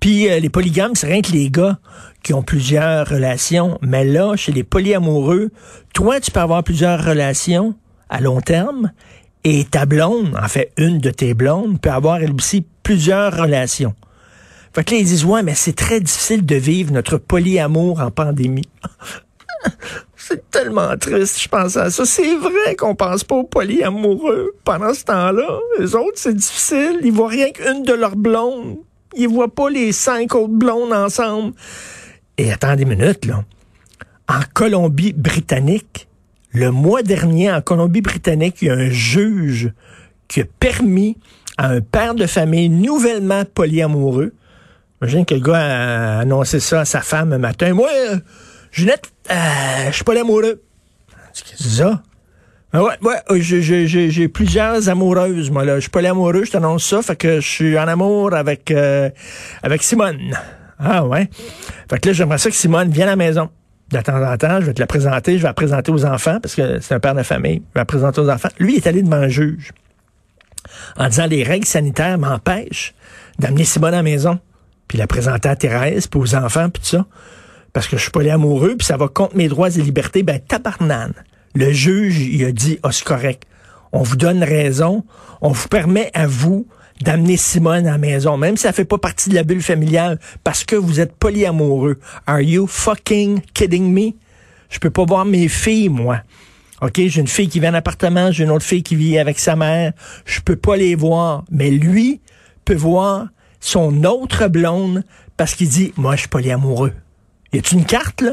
Puis euh, les polygames, c'est rien que les gars qui ont plusieurs relations. Mais là, chez les polyamoureux, toi, tu peux avoir plusieurs relations à long terme et ta blonde, en fait, une de tes blondes, peut avoir elle aussi plusieurs relations. Fait que là, ils disent, ouais, mais c'est très difficile de vivre notre polyamour en pandémie. c'est tellement triste, je pense à ça. C'est vrai qu'on pense pas aux polyamoureux pendant ce temps-là. Les autres, c'est difficile. Ils voient rien qu'une de leurs blondes. Ils voient pas les cinq autres blondes ensemble. Et attendez une minute, là. En Colombie-Britannique, le mois dernier, en Colombie-Britannique, il y a un juge qui a permis à un père de famille nouvellement polyamoureux, imagine que le gars a annoncé ça à sa femme un matin, moi, Jeanette, euh, je suis polyamoureux. C'est ça? Ah ouais, ouais, euh, j'ai plusieurs amoureuses, moi, là. Je suis polyamoureux, je t'annonce ça, fait que je suis en amour avec, avec Simone. Ah ouais. Fait que là, j'aimerais ça que Simone vienne à la maison. De temps en temps, je vais te la présenter, je vais la présenter aux enfants, parce que c'est un père de famille. Je vais la présenter aux enfants. Lui, il est allé devant un juge en disant les règles sanitaires m'empêchent d'amener Simone à la maison, puis la présenter à Thérèse, puis aux enfants, puis tout ça, parce que je suis pas amoureux, puis ça va contre mes droits et libertés. Ben, tabarnane. Le juge, il a dit, oh, c'est correct. On vous donne raison. On vous permet à vous d'amener Simone à la maison, même si ça fait pas partie de la bulle familiale, parce que vous êtes polyamoureux. Are you fucking kidding me? Je peux pas voir mes filles, moi. OK, j'ai une fille qui vit en appartement, j'ai une autre fille qui vit avec sa mère. Je peux pas les voir. Mais lui peut voir son autre blonde parce qu'il dit, moi, je suis polyamoureux. Y a-tu une carte, là?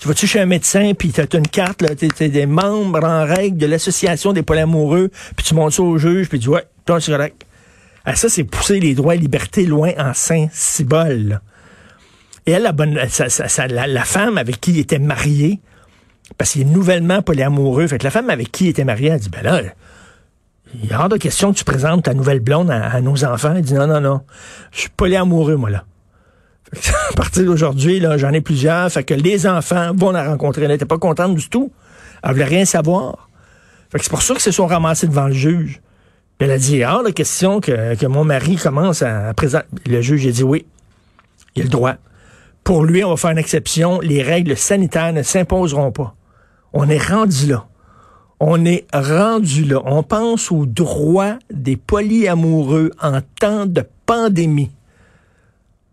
Tu vas-tu chez un médecin, puis t'as une carte, là, t'es, des membres en règle de l'association des polyamoureux, puis tu montes ça au juge, puis tu dis, ouais, toi, c'est correct. Ah, ça, c'est pousser les droits et libertés loin en Saint-Cybole. Et elle, la, bonne, la, la, femme avec qui il était marié, parce qu'il est nouvellement polyamoureux, fait que la femme avec qui il était marié, elle dit, ben là, il y a hors de question que tu présentes ta nouvelle blonde à, nos enfants. Elle dit, non, non, non, je suis polyamoureux, moi, là. à partir d'aujourd'hui, là, j'en ai plusieurs, fait que les enfants vont la rencontrer. Elle n'était pas contente du tout. Elle voulait rien savoir. Fait que c'est pour ça qu'ils se sont ramassés devant le juge elle a dit, ah, la question que, mon mari commence à présenter. Le juge a dit oui, il a le droit. Pour lui, on va faire une exception. Les règles sanitaires ne s'imposeront pas. On est rendu là. On est rendu là. On pense aux droits des polyamoureux en temps de pandémie.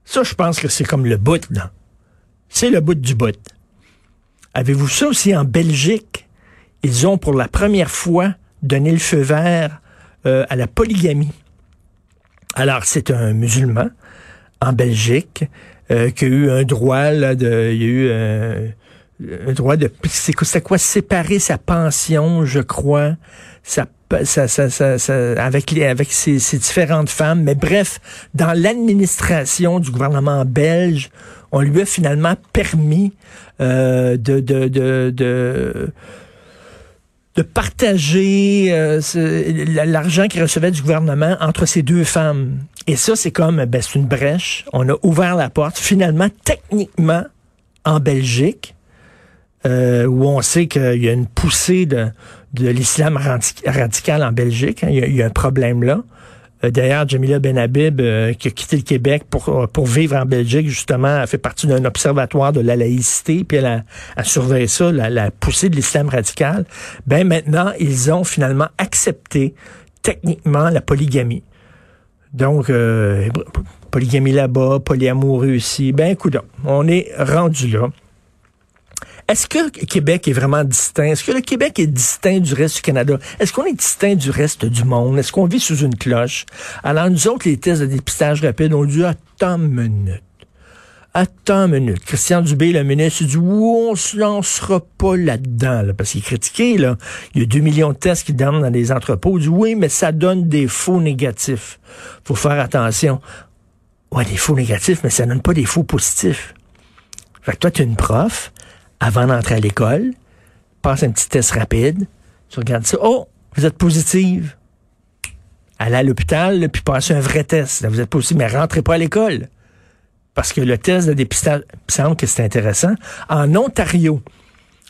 Ça, je pense que c'est comme le bout, là. C'est le bout du bout. Avez-vous ça aussi en Belgique? Ils ont pour la première fois donné le feu vert euh, à la polygamie. Alors, c'est un musulman en Belgique euh, qui a eu un droit là, de, il y a eu euh, un droit de, c'est quoi, séparer sa pension, je crois, ça, avec les, avec ses, différentes femmes. Mais bref, dans l'administration du gouvernement belge, on lui a finalement permis de, de, de, de de partager euh, l'argent qu'il recevait du gouvernement entre ces deux femmes. Et ça, c'est comme, ben, c'est une brèche. On a ouvert la porte. Finalement, techniquement, en Belgique, euh, où on sait qu'il y a une poussée de, l'islam radical en Belgique, hein, il, y a, un problème là. Euh, d'ailleurs, Jamila Benhabib, euh, qui a quitté le Québec pour, pour vivre en Belgique, justement, a fait partie d'un observatoire de la laïcité, puis elle a, surveillé ça, la, poussée de l'islam radical. Ben maintenant, ils ont finalement accepté techniquement la polygamie. Donc, polygamie là-bas, polyamoureux ici. Ben, écoute, on est rendu là. Est-ce que Québec est vraiment distinct? Est-ce que le Québec est distinct du reste du Canada? Est-ce qu'on est distinct du reste du monde? Est-ce qu'on vit sous une cloche? Alors, nous autres, les tests de dépistage rapide ont dû attendre une minute. Attends une minute. Christian Dubé, le ministre, dit, on se lancera pas là-dedans, parce qu'il est critiqué, là. Il y a 2 millions de tests qui donnent dans des entrepôts. Il dit, oui, mais ça donne des faux négatifs. Faut faire attention. Ouais, des faux négatifs, mais ça donne pas des faux positifs. Fait que toi, tu une prof, avant d'entrer à l'école, passe un petit test rapide, tu regardes ça, oh, vous êtes positive. Allez à l'hôpital, puis passez un vrai test. vous êtes positive, mais rentrez pas à l'école. Parce que le test de dépistage, il semble que c'est intéressant. En Ontario,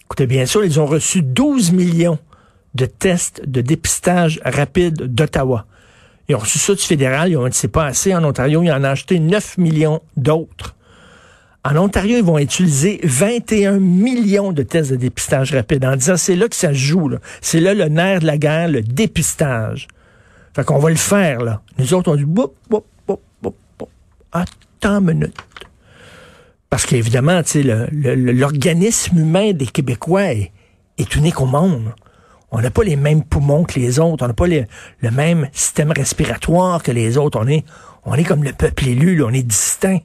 écoutez bien sûr, ils ont reçu 12 millions de tests de dépistage rapide d'Ottawa. Ils ont reçu ça du fédéral, ils ont dit c'est pas assez. En Ontario, ils en ont acheté 9 millions d'autres. En Ontario, ils vont utiliser 21 millions de tests de dépistage rapide en disant c'est là que ça se joue. C'est là le nerf de la guerre, le dépistage. Fait qu'on va le faire, là. Nous autres, on dit, boup, boup, boup, boup, boup. Attends une minute. Parce qu'évidemment, l'organisme humain des Québécois est, unique au monde. On n'a pas les mêmes poumons que les autres. On n'a pas le même système respiratoire que les autres. On est, on est comme le peuple élu, on est distinct.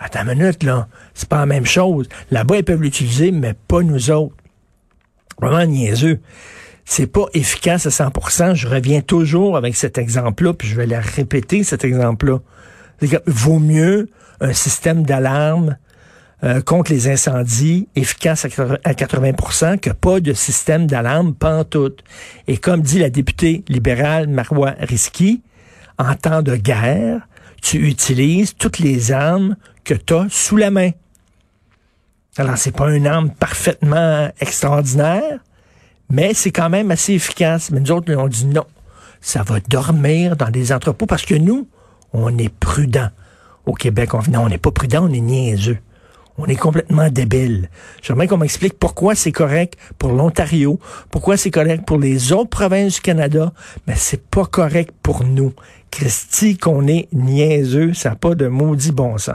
Attends une minute, là. C'est pas la même chose. Là-bas, ils peuvent l'utiliser, mais pas nous autres. Vraiment niaiseux. C'est pas efficace à 100%. Je reviens toujours avec cet exemple-là, puis je vais la répéter, cet exemple-là. Vaut mieux un système d'alarme euh, contre les incendies efficace à 80% que pas de système d'alarme pantoute. Et comme dit la députée libérale Marois Risky, en temps de guerre, tu utilises toutes les armes que tu as sous la main. Alors, c'est pas une arme parfaitement extraordinaire, mais c'est quand même assez efficace. Mais nous autres, on dit non. Ça va dormir dans des entrepôts parce que nous, on est prudent. Au Québec, on n'est pas prudent, on est niaiseux. On est complètement débile. J'aimerais qu'on m'explique pourquoi c'est correct pour l'Ontario, pourquoi c'est correct pour les autres provinces du Canada, mais c'est pas correct pour nous. Christy, qu'on est niaiseux, ça n'a pas de maudit bon sens.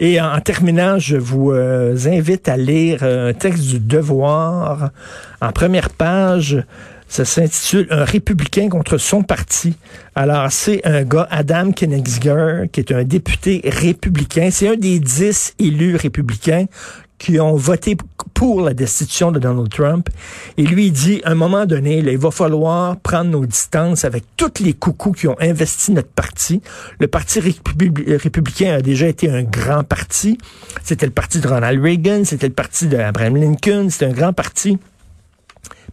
Et en terminant, je vous euh, invite à lire un texte du Devoir en première page. Ça s'intitule Un républicain contre son parti. Alors, c'est un gars, Adam Kennegsger, qui est un député républicain. C'est un des dix élus républicains qui ont voté pour la destitution de Donald Trump. Et lui, il dit, à un moment donné, il va falloir prendre nos distances avec tous les coucous qui ont investi notre parti. Le Parti républicain a déjà été un grand parti. C'était le parti de Ronald Reagan, c'était le parti d'Abraham Lincoln, c'était un grand parti.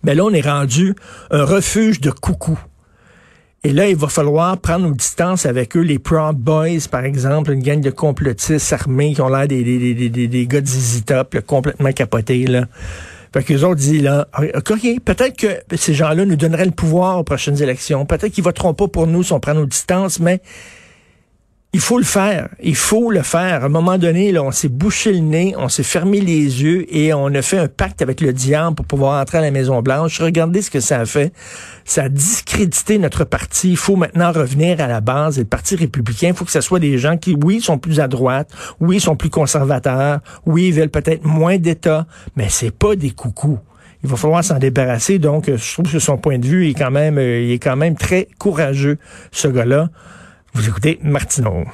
Mais là, on est rendu un refuge de coucous. Et là, il va falloir prendre nos distances avec eux, les Proud Boys, par exemple, une gang de complotistes armés qui ont l'air des, des, des, des, des gars Top, complètement capotés, là. Fait que les autres disent, là, OK, peut-être que ces gens-là nous donneraient le pouvoir aux prochaines élections. Peut-être qu'ils voteront pas pour nous si on prend nos distances, mais il faut le faire. Il faut le faire. À un moment donné, là, on s'est bouché le nez, on s'est fermé les yeux et on a fait un pacte avec le diable pour pouvoir entrer à la Maison Blanche. Regardez ce que ça a fait. Ça a discrédité notre parti. Il faut maintenant revenir à la base. Et le Parti républicain, il faut que ce soit des gens qui, oui, sont plus à droite, oui, sont plus conservateurs, oui, ils veulent peut-être moins d'État, mais c'est pas des coucous il va falloir s'en débarrasser. Donc, je trouve que son point de vue est quand même, euh, il est quand même très courageux, ce gars-là. Vous écoutez Martineau.